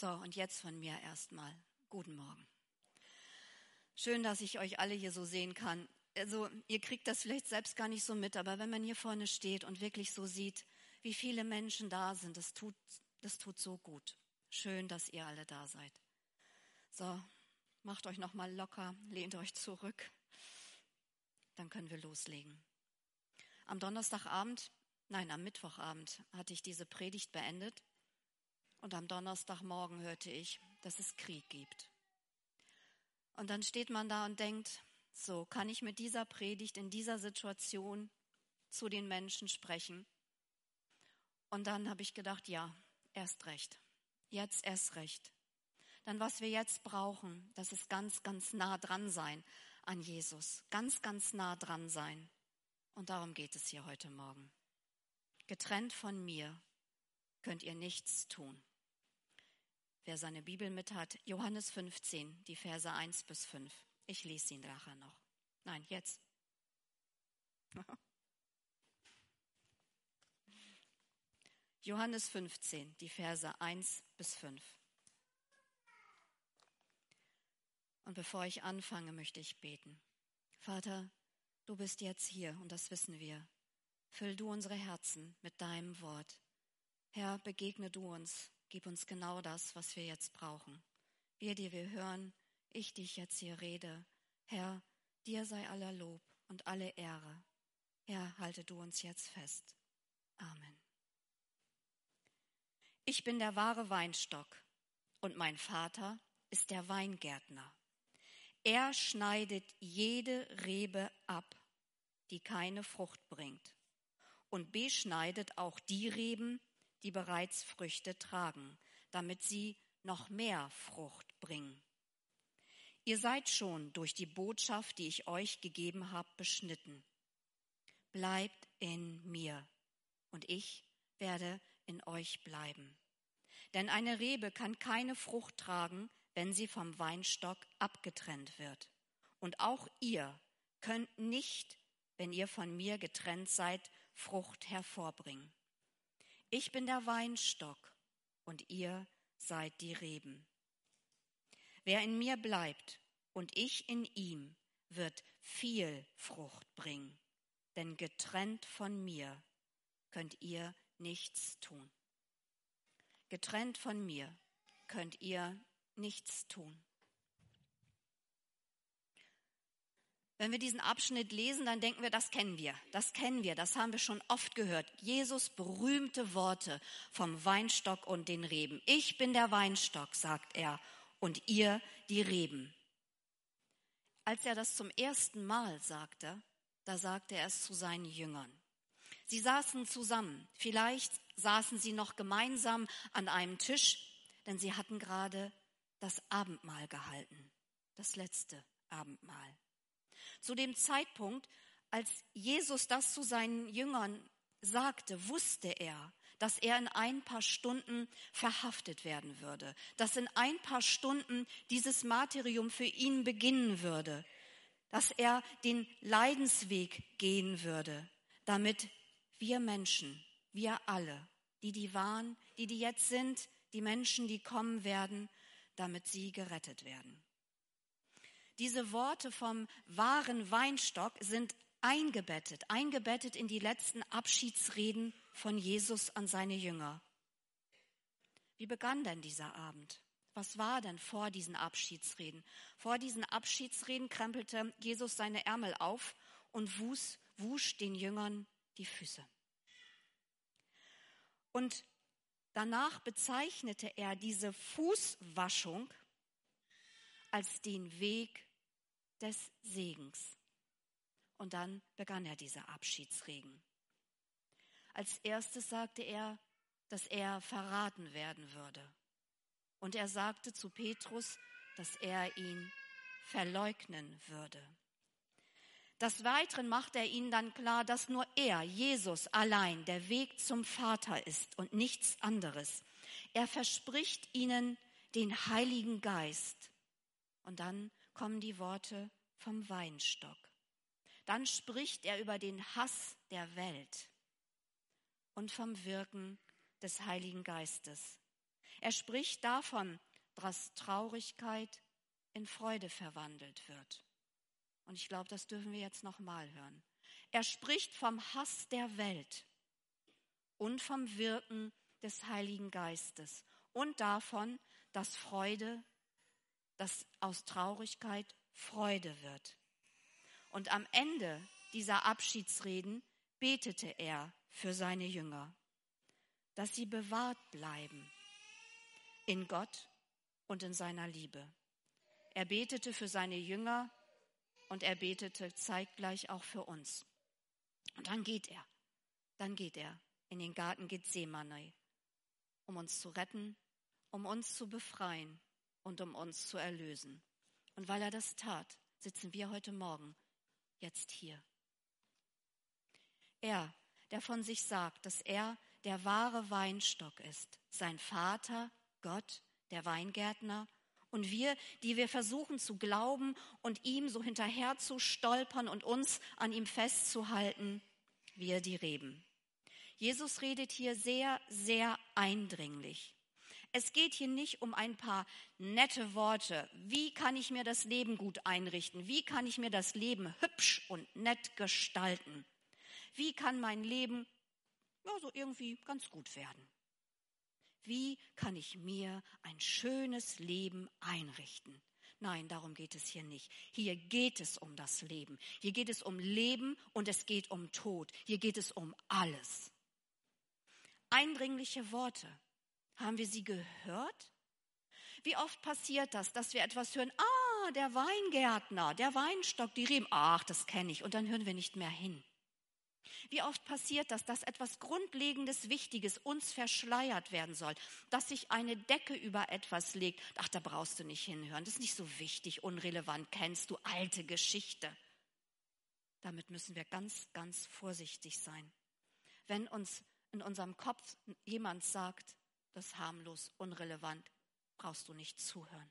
So, und jetzt von mir erstmal. Guten Morgen. Schön, dass ich euch alle hier so sehen kann. Also, ihr kriegt das vielleicht selbst gar nicht so mit, aber wenn man hier vorne steht und wirklich so sieht, wie viele Menschen da sind, das tut, das tut so gut. Schön, dass ihr alle da seid. So, macht euch nochmal locker, lehnt euch zurück. Dann können wir loslegen. Am Donnerstagabend, nein, am Mittwochabend hatte ich diese Predigt beendet und am Donnerstagmorgen hörte ich, dass es Krieg gibt. Und dann steht man da und denkt, so kann ich mit dieser Predigt in dieser Situation zu den Menschen sprechen. Und dann habe ich gedacht, ja, erst recht. Jetzt erst recht. Dann was wir jetzt brauchen, das ist ganz, ganz nah dran sein an Jesus. Ganz, ganz nah dran sein. Und darum geht es hier heute Morgen. Getrennt von mir könnt ihr nichts tun. Wer seine Bibel mit hat, Johannes 15, die Verse 1 bis 5. Ich lese ihn nachher noch. Nein, jetzt. Johannes 15, die Verse 1 bis 5. Und bevor ich anfange, möchte ich beten. Vater, du bist jetzt hier und das wissen wir. Füll du unsere Herzen mit deinem Wort. Herr, begegne du uns Gib uns genau das, was wir jetzt brauchen. Wir, die wir hören, ich, die ich jetzt hier rede. Herr, dir sei aller Lob und alle Ehre. Herr, halte du uns jetzt fest. Amen. Ich bin der wahre Weinstock und mein Vater ist der Weingärtner. Er schneidet jede Rebe ab, die keine Frucht bringt, und beschneidet auch die Reben, die bereits Früchte tragen, damit sie noch mehr Frucht bringen. Ihr seid schon durch die Botschaft, die ich euch gegeben habe, beschnitten. Bleibt in mir und ich werde in euch bleiben. Denn eine Rebe kann keine Frucht tragen, wenn sie vom Weinstock abgetrennt wird. Und auch ihr könnt nicht, wenn ihr von mir getrennt seid, Frucht hervorbringen. Ich bin der Weinstock und ihr seid die Reben. Wer in mir bleibt und ich in ihm, wird viel Frucht bringen, denn getrennt von mir könnt ihr nichts tun. Getrennt von mir könnt ihr nichts tun. Wenn wir diesen Abschnitt lesen, dann denken wir, das kennen wir, das kennen wir, das haben wir schon oft gehört. Jesus berühmte Worte vom Weinstock und den Reben. Ich bin der Weinstock, sagt er, und ihr die Reben. Als er das zum ersten Mal sagte, da sagte er es zu seinen Jüngern. Sie saßen zusammen, vielleicht saßen sie noch gemeinsam an einem Tisch, denn sie hatten gerade das Abendmahl gehalten, das letzte Abendmahl. Zu dem Zeitpunkt, als Jesus das zu seinen Jüngern sagte, wusste er, dass er in ein paar Stunden verhaftet werden würde, dass in ein paar Stunden dieses Martyrium für ihn beginnen würde, dass er den Leidensweg gehen würde, damit wir Menschen, wir alle, die die waren, die die jetzt sind, die Menschen, die kommen werden, damit sie gerettet werden. Diese Worte vom wahren Weinstock sind eingebettet, eingebettet in die letzten Abschiedsreden von Jesus an seine Jünger. Wie begann denn dieser Abend? Was war denn vor diesen Abschiedsreden? Vor diesen Abschiedsreden krempelte Jesus seine Ärmel auf und wusch, wusch den Jüngern die Füße. Und danach bezeichnete er diese Fußwaschung als den Weg des Segens. Und dann begann er dieser Abschiedsregen. Als erstes sagte er, dass er verraten werden würde. Und er sagte zu Petrus, dass er ihn verleugnen würde. Des Weiteren macht er ihnen dann klar, dass nur er, Jesus, allein der Weg zum Vater ist und nichts anderes. Er verspricht ihnen den Heiligen Geist. Und dann kommen die Worte vom Weinstock. Dann spricht er über den Hass der Welt und vom Wirken des Heiligen Geistes. Er spricht davon, dass Traurigkeit in Freude verwandelt wird. Und ich glaube, das dürfen wir jetzt nochmal hören. Er spricht vom Hass der Welt und vom Wirken des Heiligen Geistes und davon, dass Freude, dass aus Traurigkeit Freude wird. Und am Ende dieser Abschiedsreden betete er für seine Jünger, dass sie bewahrt bleiben in Gott und in seiner Liebe. Er betete für seine Jünger und er betete zeitgleich auch für uns. Und dann geht er, dann geht er in den Garten Gethsemane, um uns zu retten, um uns zu befreien und um uns zu erlösen. Und weil er das tat, sitzen wir heute Morgen jetzt hier. Er, der von sich sagt, dass er der wahre Weinstock ist, sein Vater, Gott, der Weingärtner, und wir, die wir versuchen zu glauben und ihm so hinterher zu stolpern und uns an ihm festzuhalten, wir die Reben. Jesus redet hier sehr, sehr eindringlich. Es geht hier nicht um ein paar nette Worte. Wie kann ich mir das Leben gut einrichten? Wie kann ich mir das Leben hübsch und nett gestalten? Wie kann mein Leben ja, so irgendwie ganz gut werden? Wie kann ich mir ein schönes Leben einrichten? Nein, darum geht es hier nicht. Hier geht es um das Leben. Hier geht es um Leben und es geht um Tod. Hier geht es um alles. Eindringliche Worte. Haben wir sie gehört? Wie oft passiert das, dass wir etwas hören? Ah, der Weingärtner, der Weinstock, die Reben. Ach, das kenne ich. Und dann hören wir nicht mehr hin. Wie oft passiert das, dass etwas Grundlegendes, Wichtiges uns verschleiert werden soll, dass sich eine Decke über etwas legt. Ach, da brauchst du nicht hinhören, das ist nicht so wichtig, unrelevant, kennst du alte Geschichte. Damit müssen wir ganz, ganz vorsichtig sein. Wenn uns in unserem Kopf jemand sagt, das ist harmlos, unrelevant, brauchst du nicht zuhören.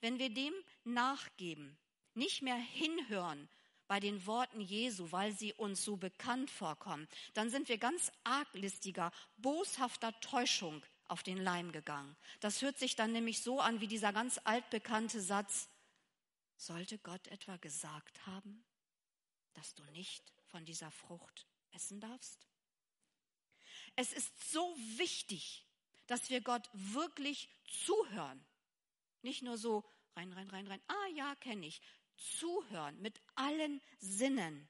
Wenn wir dem nachgeben, nicht mehr hinhören, bei den Worten Jesu, weil sie uns so bekannt vorkommen, dann sind wir ganz arglistiger, boshafter Täuschung auf den Leim gegangen. Das hört sich dann nämlich so an wie dieser ganz altbekannte Satz, sollte Gott etwa gesagt haben, dass du nicht von dieser Frucht essen darfst? Es ist so wichtig, dass wir Gott wirklich zuhören. Nicht nur so rein, rein, rein, rein, ah ja, kenne ich, zuhören mit allen Sinnen,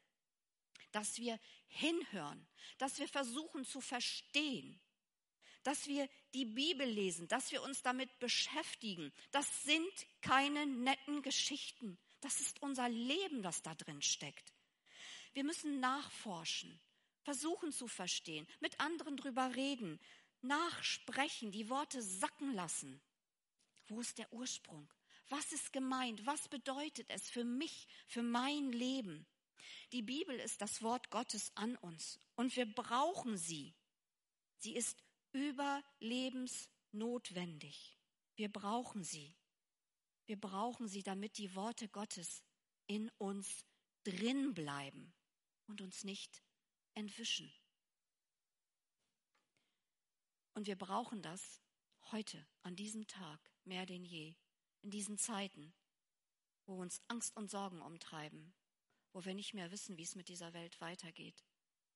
dass wir hinhören, dass wir versuchen zu verstehen, dass wir die Bibel lesen, dass wir uns damit beschäftigen. Das sind keine netten Geschichten. Das ist unser Leben, das da drin steckt. Wir müssen nachforschen, versuchen zu verstehen, mit anderen drüber reden, nachsprechen, die Worte sacken lassen. Wo ist der Ursprung? Was ist gemeint? Was bedeutet es für mich, für mein Leben? Die Bibel ist das Wort Gottes an uns und wir brauchen sie. Sie ist überlebensnotwendig. Wir brauchen sie. Wir brauchen sie, damit die Worte Gottes in uns drin bleiben und uns nicht entwischen. Und wir brauchen das heute, an diesem Tag, mehr denn je in diesen Zeiten, wo uns Angst und Sorgen umtreiben, wo wir nicht mehr wissen, wie es mit dieser Welt weitergeht,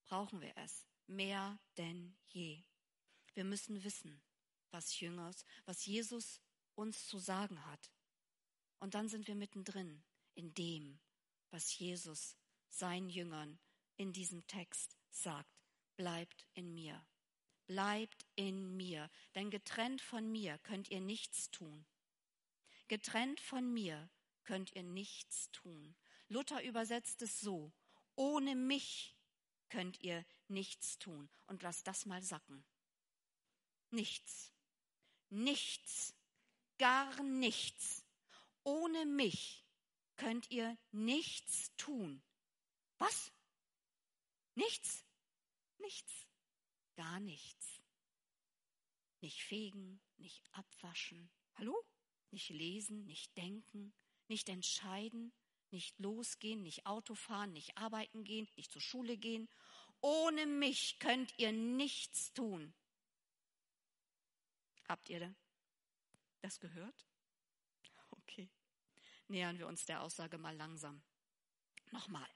brauchen wir es mehr denn je. Wir müssen wissen, was Jüngers, was Jesus uns zu sagen hat. Und dann sind wir mittendrin in dem, was Jesus seinen Jüngern in diesem Text sagt. Bleibt in mir. Bleibt in mir. Denn getrennt von mir könnt ihr nichts tun. Getrennt von mir könnt ihr nichts tun. Luther übersetzt es so, ohne mich könnt ihr nichts tun. Und lasst das mal sacken. Nichts. Nichts. Gar nichts. Ohne mich könnt ihr nichts tun. Was? Nichts? Nichts. Gar nichts. Nicht fegen, nicht abwaschen. Hallo? nicht lesen, nicht denken, nicht entscheiden, nicht losgehen, nicht Auto fahren, nicht arbeiten gehen, nicht zur Schule gehen. Ohne mich könnt ihr nichts tun. Habt ihr das gehört? Okay. Nähern wir uns der Aussage mal langsam. Nochmal.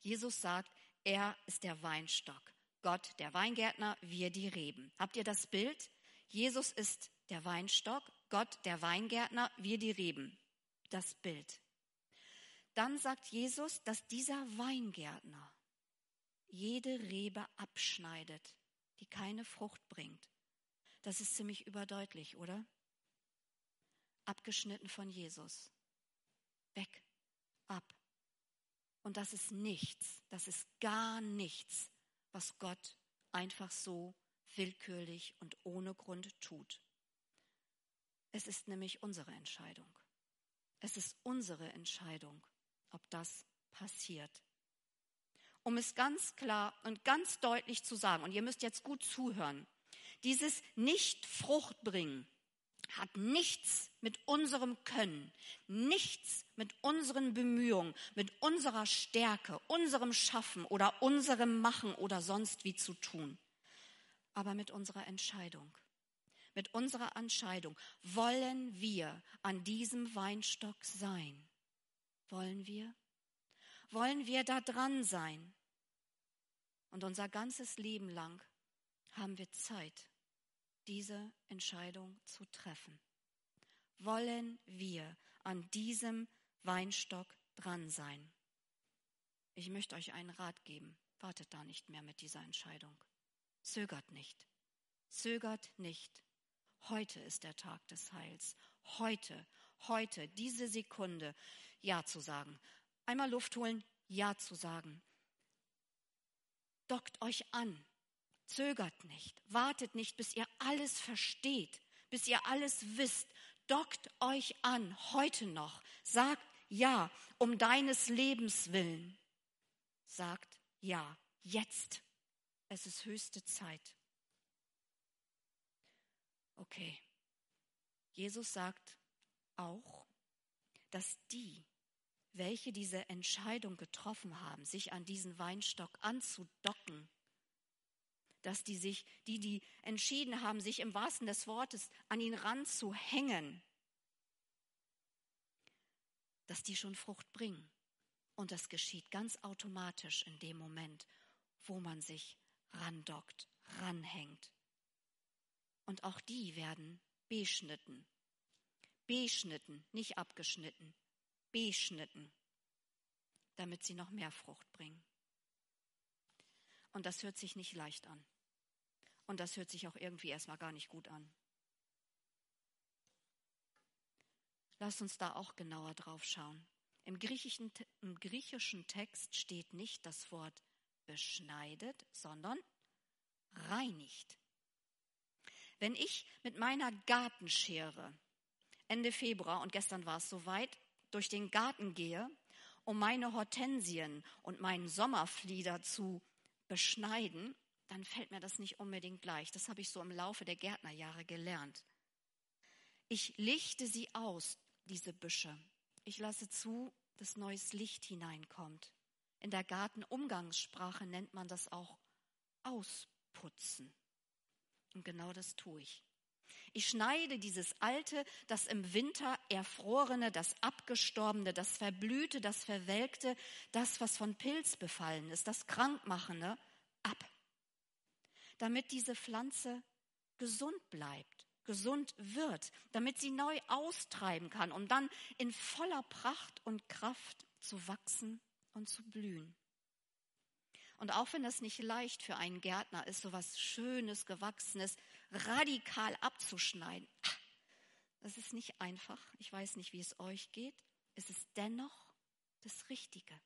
Jesus sagt, er ist der Weinstock. Gott der Weingärtner, wir die Reben. Habt ihr das Bild? Jesus ist der Weinstock, Gott der Weingärtner, wir die Reben. Das Bild. Dann sagt Jesus, dass dieser Weingärtner jede Rebe abschneidet, die keine Frucht bringt. Das ist ziemlich überdeutlich, oder? Abgeschnitten von Jesus. Weg, ab. Und das ist nichts, das ist gar nichts, was Gott einfach so willkürlich und ohne Grund tut. Es ist nämlich unsere Entscheidung. Es ist unsere Entscheidung, ob das passiert. Um es ganz klar und ganz deutlich zu sagen, und ihr müsst jetzt gut zuhören, dieses Nicht-Fruchtbringen hat nichts mit unserem Können, nichts mit unseren Bemühungen, mit unserer Stärke, unserem Schaffen oder unserem Machen oder sonst wie zu tun, aber mit unserer Entscheidung. Mit unserer Entscheidung wollen wir an diesem Weinstock sein. Wollen wir? Wollen wir da dran sein? Und unser ganzes Leben lang haben wir Zeit, diese Entscheidung zu treffen. Wollen wir an diesem Weinstock dran sein? Ich möchte euch einen Rat geben. Wartet da nicht mehr mit dieser Entscheidung. Zögert nicht. Zögert nicht. Heute ist der Tag des Heils. Heute, heute, diese Sekunde, Ja zu sagen. Einmal Luft holen, Ja zu sagen. Dockt euch an. Zögert nicht, wartet nicht, bis ihr alles versteht, bis ihr alles wisst. Dockt euch an, heute noch. Sagt ja, um deines Lebens willen. Sagt ja, jetzt. Es ist höchste Zeit. Okay. Jesus sagt auch, dass die, welche diese Entscheidung getroffen haben, sich an diesen Weinstock anzudocken, dass die sich, die, die entschieden haben, sich im wahrsten des Wortes an ihn ranzuhängen, dass die schon Frucht bringen. Und das geschieht ganz automatisch in dem Moment, wo man sich randockt, ranhängt. Und auch die werden beschnitten. Beschnitten, nicht abgeschnitten, beschnitten, damit sie noch mehr Frucht bringen. Und das hört sich nicht leicht an. Und das hört sich auch irgendwie erstmal gar nicht gut an. Lass uns da auch genauer drauf schauen. Im griechischen, Im griechischen Text steht nicht das Wort beschneidet, sondern reinigt. Wenn ich mit meiner Gartenschere Ende Februar, und gestern war es soweit, durch den Garten gehe, um meine Hortensien und meinen Sommerflieder zu beschneiden, dann fällt mir das nicht unbedingt leicht. Das habe ich so im Laufe der Gärtnerjahre gelernt. Ich lichte sie aus, diese Büsche. Ich lasse zu, dass neues Licht hineinkommt. In der Gartenumgangssprache nennt man das auch ausputzen. Und genau das tue ich. Ich schneide dieses alte, das im Winter erfrorene, das abgestorbene, das verblühte, das verwelkte, das, was von Pilz befallen ist, das krankmachende, ab damit diese Pflanze gesund bleibt, gesund wird, damit sie neu austreiben kann, um dann in voller Pracht und Kraft zu wachsen und zu blühen. Und auch wenn das nicht leicht für einen Gärtner ist, so was Schönes, Gewachsenes radikal abzuschneiden, das ist nicht einfach. Ich weiß nicht, wie es euch geht. Es ist dennoch das Richtige.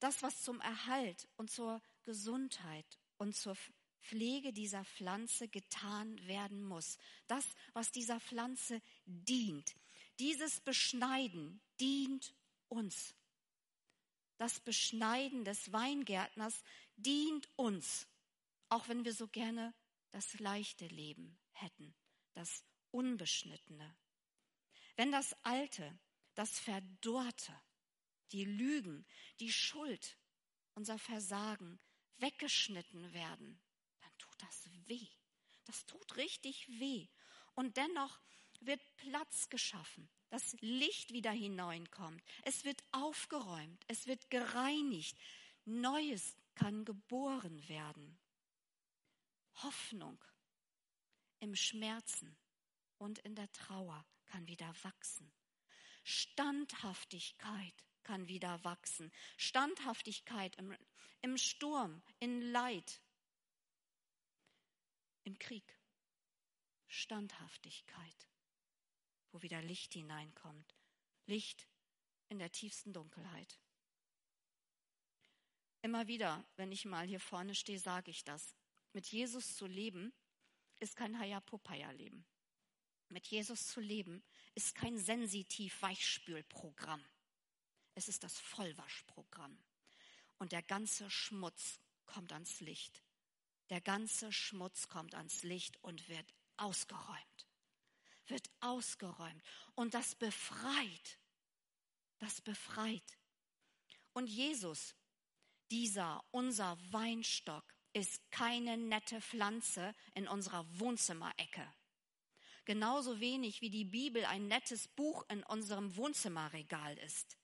Das, was zum Erhalt und zur Gesundheit und zur Pflege dieser Pflanze getan werden muss. Das, was dieser Pflanze dient. Dieses Beschneiden dient uns. Das Beschneiden des Weingärtners dient uns, auch wenn wir so gerne das leichte Leben hätten, das unbeschnittene. Wenn das Alte, das Verdorrte, die Lügen, die Schuld, unser Versagen weggeschnitten werden, dann tut das weh. Das tut richtig weh. Und dennoch wird Platz geschaffen, dass Licht wieder hineinkommt. Es wird aufgeräumt, es wird gereinigt. Neues kann geboren werden. Hoffnung im Schmerzen und in der Trauer kann wieder wachsen. Standhaftigkeit kann wieder wachsen. Standhaftigkeit im, im Sturm, in Leid, im Krieg. Standhaftigkeit, wo wieder Licht hineinkommt. Licht in der tiefsten Dunkelheit. Immer wieder, wenn ich mal hier vorne stehe, sage ich das. Mit Jesus zu leben, ist kein Hayapopaya-Leben. Mit Jesus zu leben, ist kein sensitiv-Weichspülprogramm. Es ist das Vollwaschprogramm. Und der ganze Schmutz kommt ans Licht. Der ganze Schmutz kommt ans Licht und wird ausgeräumt. Wird ausgeräumt. Und das befreit. Das befreit. Und Jesus, dieser, unser Weinstock, ist keine nette Pflanze in unserer Wohnzimmerecke. Genauso wenig wie die Bibel ein nettes Buch in unserem Wohnzimmerregal ist.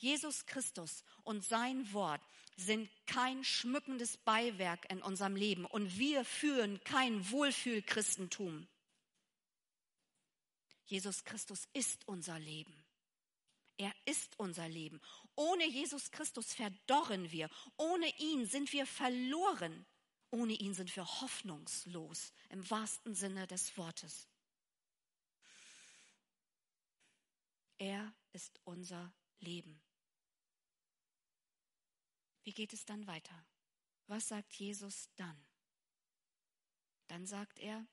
Jesus Christus und sein Wort sind kein schmückendes Beiwerk in unserem Leben und wir führen kein Wohlfühlchristentum. Jesus Christus ist unser Leben. Er ist unser Leben. Ohne Jesus Christus verdorren wir. Ohne ihn sind wir verloren. Ohne ihn sind wir hoffnungslos im wahrsten Sinne des Wortes. Er ist unser Leben. Wie geht es dann weiter? Was sagt Jesus dann? Dann sagt er,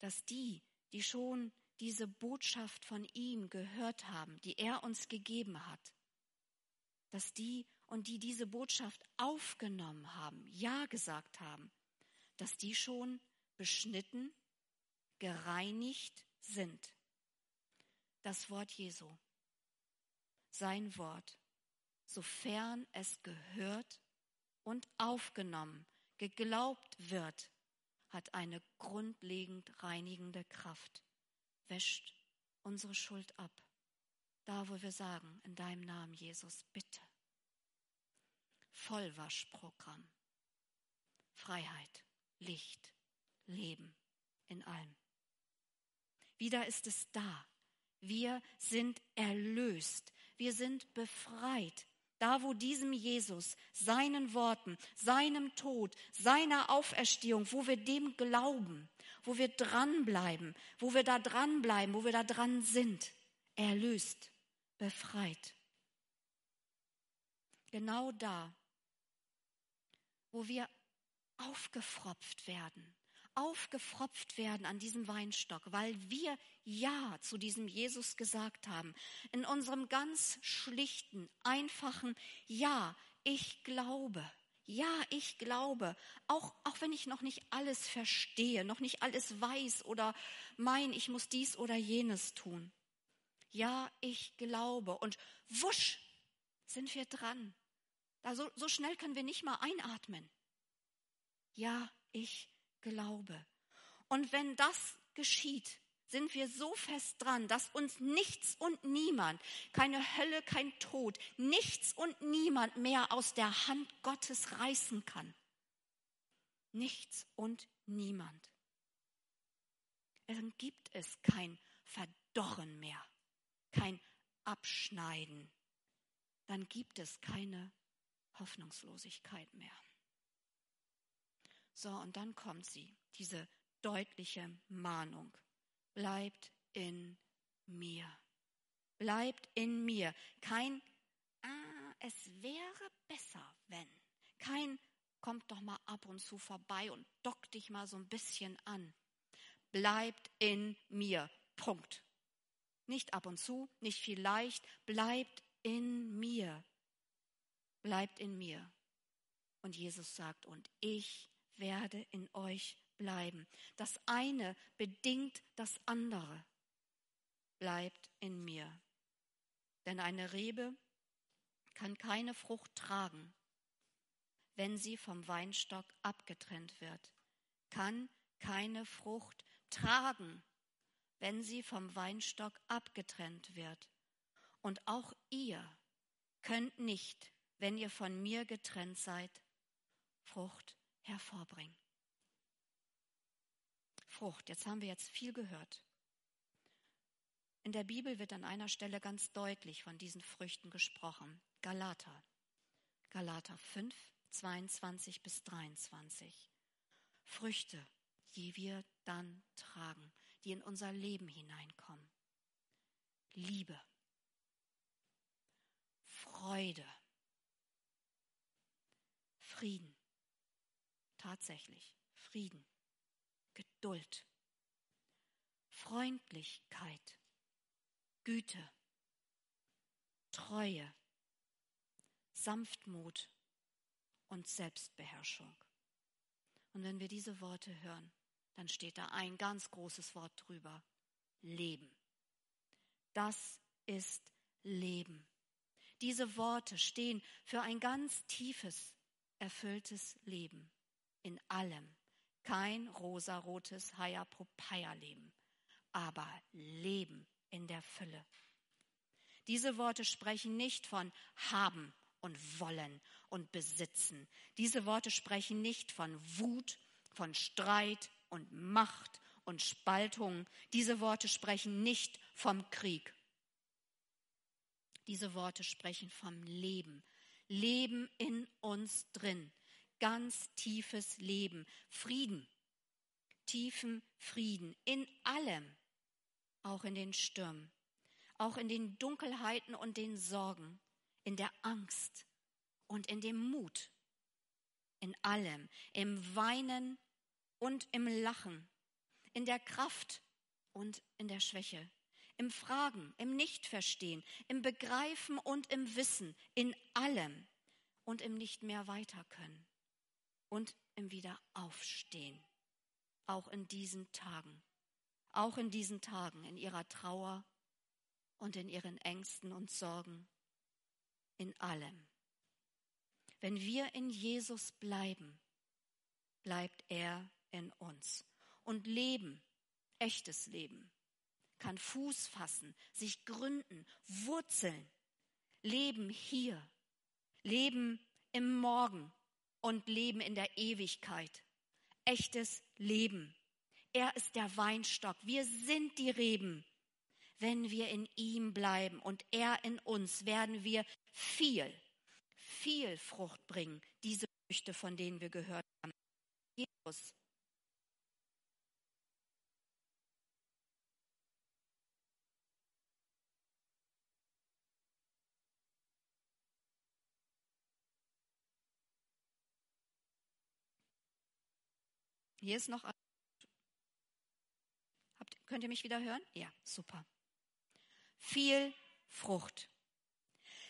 dass die, die schon diese Botschaft von ihm gehört haben, die er uns gegeben hat, dass die und die diese Botschaft aufgenommen haben, ja gesagt haben, dass die schon beschnitten, gereinigt sind. Das Wort Jesu, sein Wort, sofern es gehört und aufgenommen, geglaubt wird, hat eine grundlegend reinigende Kraft, wäscht unsere Schuld ab. Da, wo wir sagen, in deinem Namen, Jesus, bitte. Vollwaschprogramm. Freiheit, Licht, Leben in allem. Wieder ist es da. Wir sind erlöst. Wir sind befreit. Da, wo diesem Jesus, seinen Worten, seinem Tod, seiner Auferstehung, wo wir dem glauben, wo wir dranbleiben, wo wir da dranbleiben, wo wir da dran sind, erlöst, befreit. Genau da, wo wir aufgefropft werden, aufgefropft werden an diesem Weinstock, weil wir Ja zu diesem Jesus gesagt haben. In unserem ganz schlichten, einfachen Ja, ich glaube. Ja, ich glaube, auch, auch wenn ich noch nicht alles verstehe, noch nicht alles weiß oder mein, ich muss dies oder jenes tun. Ja, ich glaube. Und wusch sind wir dran. Da so, so schnell können wir nicht mal einatmen. Ja, ich glaube. Und wenn das geschieht, sind wir so fest dran, dass uns nichts und niemand, keine Hölle, kein Tod, nichts und niemand mehr aus der Hand Gottes reißen kann. Nichts und niemand. Dann gibt es kein Verdorren mehr, kein Abschneiden. Dann gibt es keine Hoffnungslosigkeit mehr. So, und dann kommt sie, diese deutliche Mahnung. Bleibt in mir. Bleibt in mir. Kein, ah, es wäre besser, wenn. Kein, kommt doch mal ab und zu vorbei und dock dich mal so ein bisschen an. Bleibt in mir. Punkt. Nicht ab und zu, nicht vielleicht, bleibt in mir. Bleibt in mir. Und Jesus sagt, und ich werde in euch bleiben. Das eine bedingt das andere. Bleibt in mir. Denn eine Rebe kann keine Frucht tragen, wenn sie vom Weinstock abgetrennt wird, kann keine Frucht tragen, wenn sie vom Weinstock abgetrennt wird. Und auch ihr könnt nicht, wenn ihr von mir getrennt seid, Frucht hervorbringen. Frucht, jetzt haben wir jetzt viel gehört. In der Bibel wird an einer Stelle ganz deutlich von diesen Früchten gesprochen. Galater. Galater 5, 22 bis 23. Früchte, die wir dann tragen, die in unser Leben hineinkommen. Liebe, Freude, Frieden, tatsächlich Frieden, Geduld, Freundlichkeit, Güte, Treue, Sanftmut und Selbstbeherrschung. Und wenn wir diese Worte hören, dann steht da ein ganz großes Wort drüber. Leben. Das ist Leben. Diese Worte stehen für ein ganz tiefes, erfülltes Leben. In allem. Kein rosarotes Haya-Propaya-Leben, aber Leben in der Fülle. Diese Worte sprechen nicht von haben und wollen und besitzen. Diese Worte sprechen nicht von Wut, von Streit und Macht und Spaltung. Diese Worte sprechen nicht vom Krieg. Diese Worte sprechen vom Leben. Leben in uns drin. Ganz tiefes Leben. Frieden. Tiefen Frieden. In allem. Auch in den Stürmen. Auch in den Dunkelheiten und den Sorgen in der Angst und in dem Mut, in allem, im Weinen und im Lachen, in der Kraft und in der Schwäche, im Fragen, im Nichtverstehen, im Begreifen und im Wissen, in allem und im Nicht mehr weiterkönnen und im Wiederaufstehen, auch in diesen Tagen, auch in diesen Tagen, in ihrer Trauer und in ihren Ängsten und Sorgen in allem. Wenn wir in Jesus bleiben, bleibt er in uns. Und Leben, echtes Leben, kann Fuß fassen, sich gründen, wurzeln. Leben hier, Leben im Morgen und Leben in der Ewigkeit. Echtes Leben. Er ist der Weinstock. Wir sind die Reben. Wenn wir in ihm bleiben und er in uns, werden wir viel, viel Frucht bringen, diese Früchte, von denen wir gehört haben. Jesus. Hier ist noch. Habt, könnt ihr mich wieder hören? Ja, super. Viel Frucht.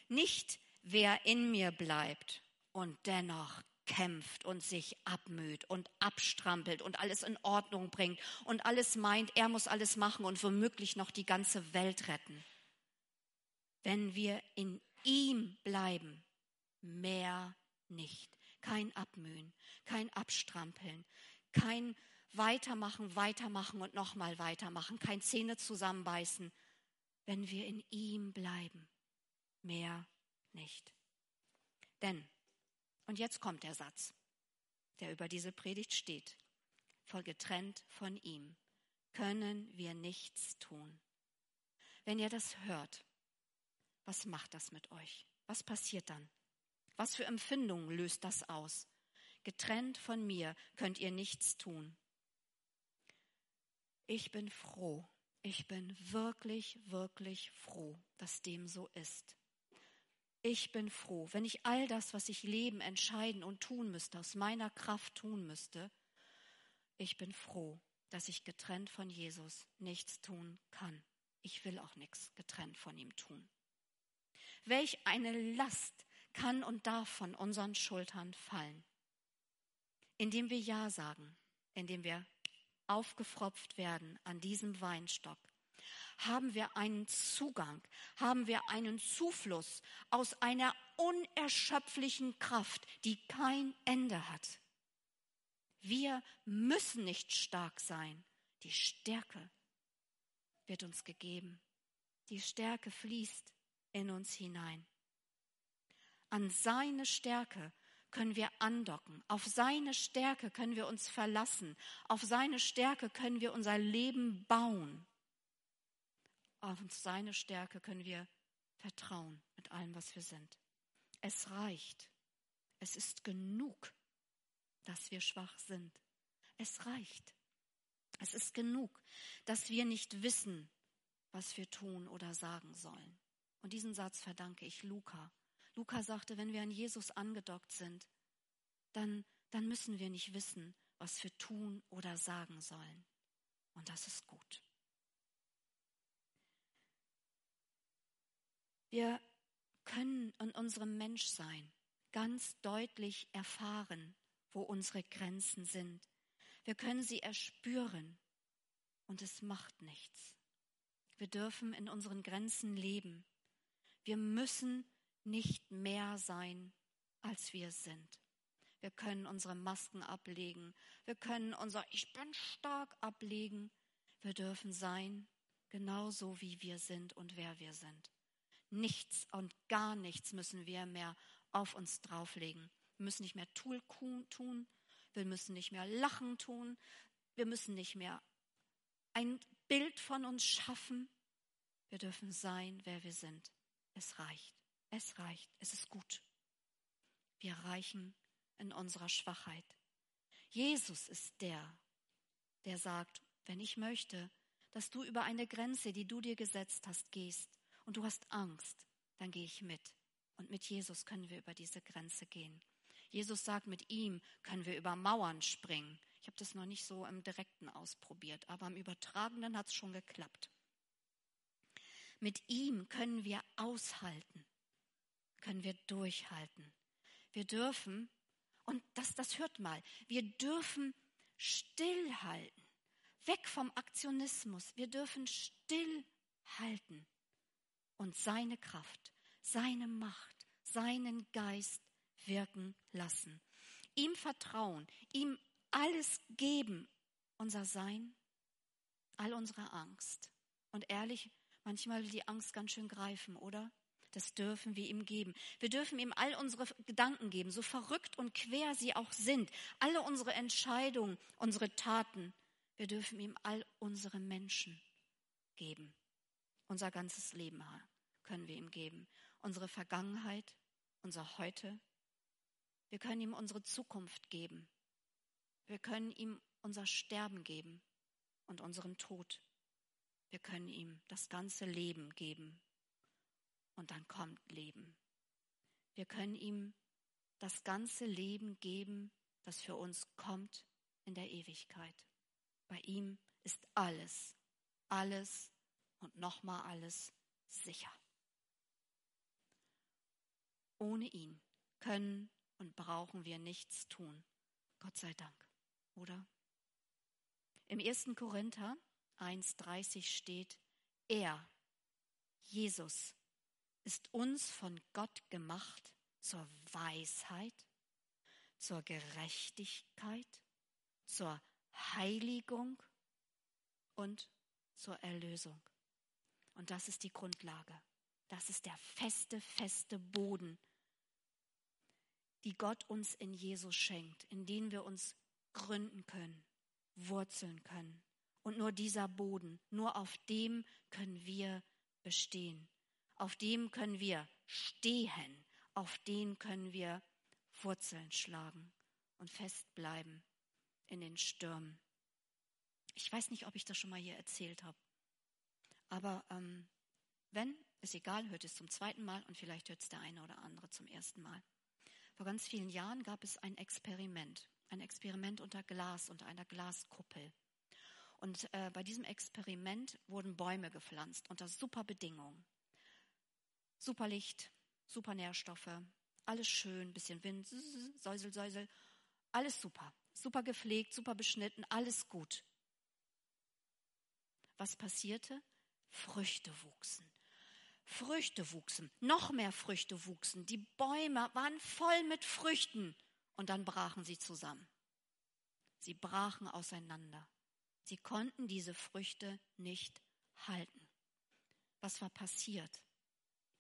Nicht wer in mir bleibt und dennoch kämpft und sich abmüht und abstrampelt und alles in Ordnung bringt und alles meint, er muss alles machen und womöglich noch die ganze Welt retten. Wenn wir in ihm bleiben, mehr nicht. Kein Abmühen, kein Abstrampeln, kein Weitermachen, weitermachen und nochmal weitermachen, kein Zähne zusammenbeißen, wenn wir in ihm bleiben mehr nicht. Denn, und jetzt kommt der Satz, der über diese Predigt steht, voll getrennt von ihm können wir nichts tun. Wenn ihr das hört, was macht das mit euch? Was passiert dann? Was für Empfindungen löst das aus? Getrennt von mir könnt ihr nichts tun. Ich bin froh, ich bin wirklich, wirklich froh, dass dem so ist. Ich bin froh, wenn ich all das, was ich leben, entscheiden und tun müsste, aus meiner Kraft tun müsste, ich bin froh, dass ich getrennt von Jesus nichts tun kann. Ich will auch nichts getrennt von ihm tun. Welch eine Last kann und darf von unseren Schultern fallen, indem wir Ja sagen, indem wir aufgefropft werden an diesem Weinstock, haben wir einen Zugang, haben wir einen Zufluss aus einer unerschöpflichen Kraft, die kein Ende hat. Wir müssen nicht stark sein. Die Stärke wird uns gegeben. Die Stärke fließt in uns hinein. An seine Stärke können wir andocken. Auf seine Stärke können wir uns verlassen. Auf seine Stärke können wir unser Leben bauen. Auf seine Stärke können wir vertrauen mit allem, was wir sind. Es reicht. Es ist genug, dass wir schwach sind. Es reicht. Es ist genug, dass wir nicht wissen, was wir tun oder sagen sollen. Und diesen Satz verdanke ich Luca. Luca sagte, wenn wir an Jesus angedockt sind, dann, dann müssen wir nicht wissen, was wir tun oder sagen sollen. Und das ist gut. Wir können in unserem Menschsein ganz deutlich erfahren, wo unsere Grenzen sind. Wir können sie erspüren und es macht nichts. Wir dürfen in unseren Grenzen leben. Wir müssen nicht mehr sein, als wir sind. Wir können unsere Masken ablegen. Wir können unser Ich bin stark ablegen. Wir dürfen sein, genauso wie wir sind und wer wir sind. Nichts und gar nichts müssen wir mehr auf uns drauflegen. Wir müssen nicht mehr Tool tun. Wir müssen nicht mehr Lachen tun. Wir müssen nicht mehr ein Bild von uns schaffen. Wir dürfen sein, wer wir sind. Es reicht. Es reicht. Es ist gut. Wir reichen in unserer Schwachheit. Jesus ist der, der sagt, wenn ich möchte, dass du über eine Grenze, die du dir gesetzt hast, gehst und du hast Angst, dann gehe ich mit. Und mit Jesus können wir über diese Grenze gehen. Jesus sagt, mit ihm können wir über Mauern springen. Ich habe das noch nicht so im direkten ausprobiert, aber im übertragenen hat es schon geklappt. Mit ihm können wir aushalten können wir durchhalten. Wir dürfen, und das, das hört mal, wir dürfen stillhalten, weg vom Aktionismus. Wir dürfen stillhalten und seine Kraft, seine Macht, seinen Geist wirken lassen. Ihm vertrauen, ihm alles geben, unser Sein, all unsere Angst. Und ehrlich, manchmal will die Angst ganz schön greifen, oder? Das dürfen wir ihm geben. Wir dürfen ihm all unsere Gedanken geben, so verrückt und quer sie auch sind. Alle unsere Entscheidungen, unsere Taten. Wir dürfen ihm all unsere Menschen geben. Unser ganzes Leben können wir ihm geben. Unsere Vergangenheit, unser Heute. Wir können ihm unsere Zukunft geben. Wir können ihm unser Sterben geben und unseren Tod. Wir können ihm das ganze Leben geben und dann kommt Leben. Wir können ihm das ganze Leben geben, das für uns kommt in der Ewigkeit. Bei ihm ist alles, alles und nochmal alles sicher. Ohne ihn können und brauchen wir nichts tun. Gott sei Dank, oder? Im 1. Korinther 1.30 steht, er, Jesus, ist uns von Gott gemacht zur Weisheit, zur Gerechtigkeit, zur Heiligung und zur Erlösung. Und das ist die Grundlage. Das ist der feste, feste Boden, die Gott uns in Jesus schenkt, in den wir uns gründen können, wurzeln können. Und nur dieser Boden, nur auf dem können wir bestehen. Auf dem können wir stehen, auf den können wir Wurzeln schlagen und festbleiben in den Stürmen. Ich weiß nicht, ob ich das schon mal hier erzählt habe, aber ähm, wenn, ist egal, hört es zum zweiten Mal und vielleicht hört es der eine oder andere zum ersten Mal. Vor ganz vielen Jahren gab es ein Experiment, ein Experiment unter Glas, unter einer Glaskuppel. Und äh, bei diesem Experiment wurden Bäume gepflanzt unter super Bedingungen. Super Licht, super Nährstoffe, alles schön, bisschen Wind, Säusel, Säusel, alles super. Super gepflegt, super beschnitten, alles gut. Was passierte? Früchte wuchsen. Früchte wuchsen, noch mehr Früchte wuchsen. Die Bäume waren voll mit Früchten und dann brachen sie zusammen. Sie brachen auseinander. Sie konnten diese Früchte nicht halten. Was war passiert?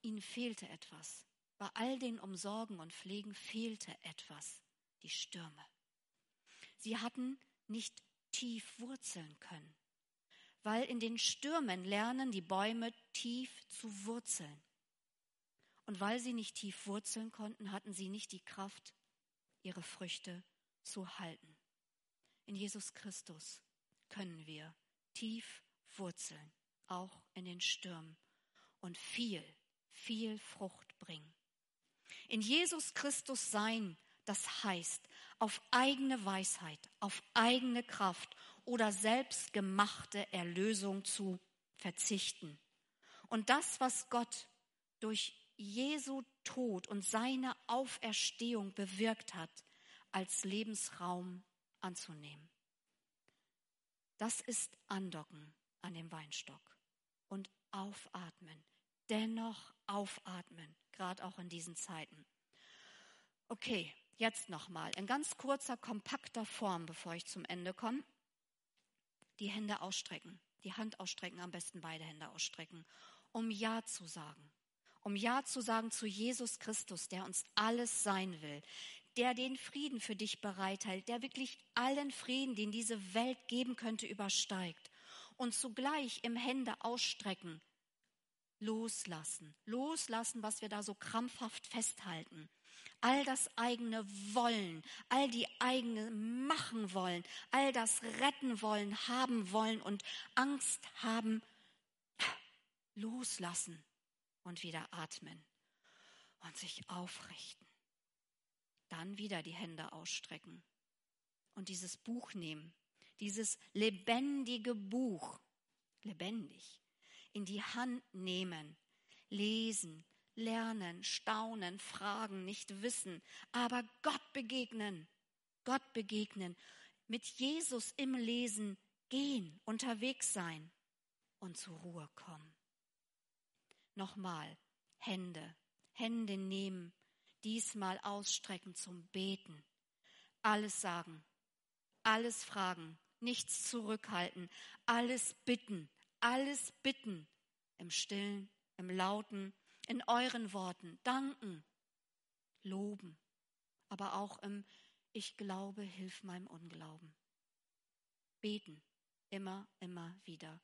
Ihnen fehlte etwas. Bei all den Umsorgen und Pflegen fehlte etwas. Die Stürme. Sie hatten nicht tief wurzeln können, weil in den Stürmen lernen die Bäume tief zu wurzeln. Und weil sie nicht tief wurzeln konnten, hatten sie nicht die Kraft, ihre Früchte zu halten. In Jesus Christus können wir tief wurzeln, auch in den Stürmen, und viel, viel Frucht bringen. In Jesus Christus sein, das heißt, auf eigene Weisheit, auf eigene Kraft oder selbstgemachte Erlösung zu verzichten. Und das, was Gott durch Jesu Tod und seine Auferstehung bewirkt hat, als Lebensraum anzunehmen. Das ist Andocken an dem Weinstock und aufatmen, dennoch aufatmen, gerade auch in diesen Zeiten. Okay, jetzt nochmal in ganz kurzer, kompakter Form, bevor ich zum Ende komme. Die Hände ausstrecken, die Hand ausstrecken, am besten beide Hände ausstrecken, um Ja zu sagen. Um Ja zu sagen zu Jesus Christus, der uns alles sein will, der den Frieden für dich bereithält, der wirklich allen Frieden, den diese Welt geben könnte, übersteigt. Und zugleich im Hände ausstrecken, loslassen, loslassen, was wir da so krampfhaft festhalten. All das eigene Wollen, all die eigene machen wollen, all das retten wollen, haben wollen und Angst haben, loslassen und wieder atmen und sich aufrichten. Dann wieder die Hände ausstrecken und dieses Buch nehmen, dieses lebendige Buch, lebendig, in die Hand nehmen, lesen, lernen, staunen, fragen, nicht wissen, aber Gott begegnen, Gott begegnen, mit Jesus im Lesen gehen, unterwegs sein und zur Ruhe kommen. Nochmal, Hände, Hände nehmen, diesmal ausstrecken zum Beten. Alles sagen, alles fragen, nichts zurückhalten, alles bitten, alles bitten. Im stillen, im lauten, in euren Worten, danken, loben, aber auch im Ich glaube, hilf meinem Unglauben. Beten, immer, immer wieder,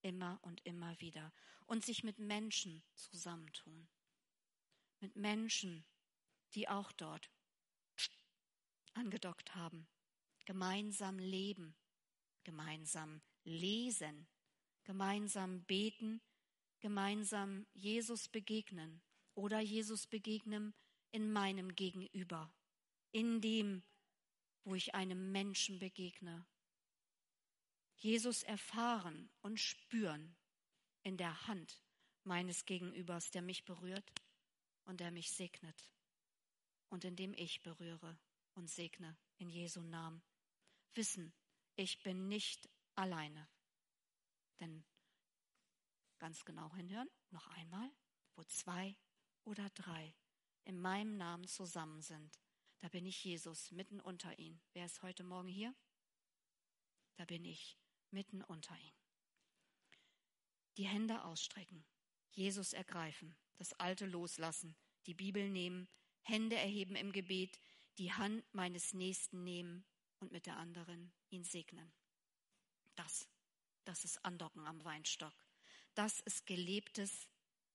immer und immer wieder. Und sich mit Menschen zusammentun. Mit Menschen, die auch dort angedockt haben. Gemeinsam leben, gemeinsam lesen, gemeinsam beten, gemeinsam Jesus begegnen oder Jesus begegnen in meinem Gegenüber, in dem, wo ich einem Menschen begegne. Jesus erfahren und spüren in der Hand meines Gegenübers, der mich berührt und der mich segnet und indem ich berühre und segne in Jesu Namen. Wissen, ich bin nicht alleine. Ganz genau hinhören, noch einmal, wo zwei oder drei in meinem Namen zusammen sind, da bin ich Jesus mitten unter ihnen. Wer ist heute Morgen hier? Da bin ich mitten unter ihnen. Die Hände ausstrecken, Jesus ergreifen, das Alte loslassen, die Bibel nehmen, Hände erheben im Gebet, die Hand meines Nächsten nehmen und mit der anderen ihn segnen. Das, das ist Andocken am Weinstock. Das ist gelebtes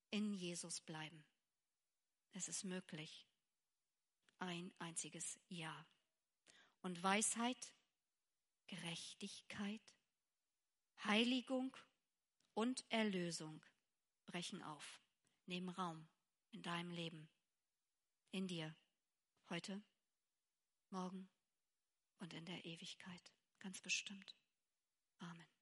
in Jesus bleiben. Es ist möglich. Ein einziges Ja. Und Weisheit, Gerechtigkeit, Heiligung und Erlösung brechen auf, nehmen Raum in deinem Leben in dir, heute, morgen und in der Ewigkeit, ganz bestimmt. Amen.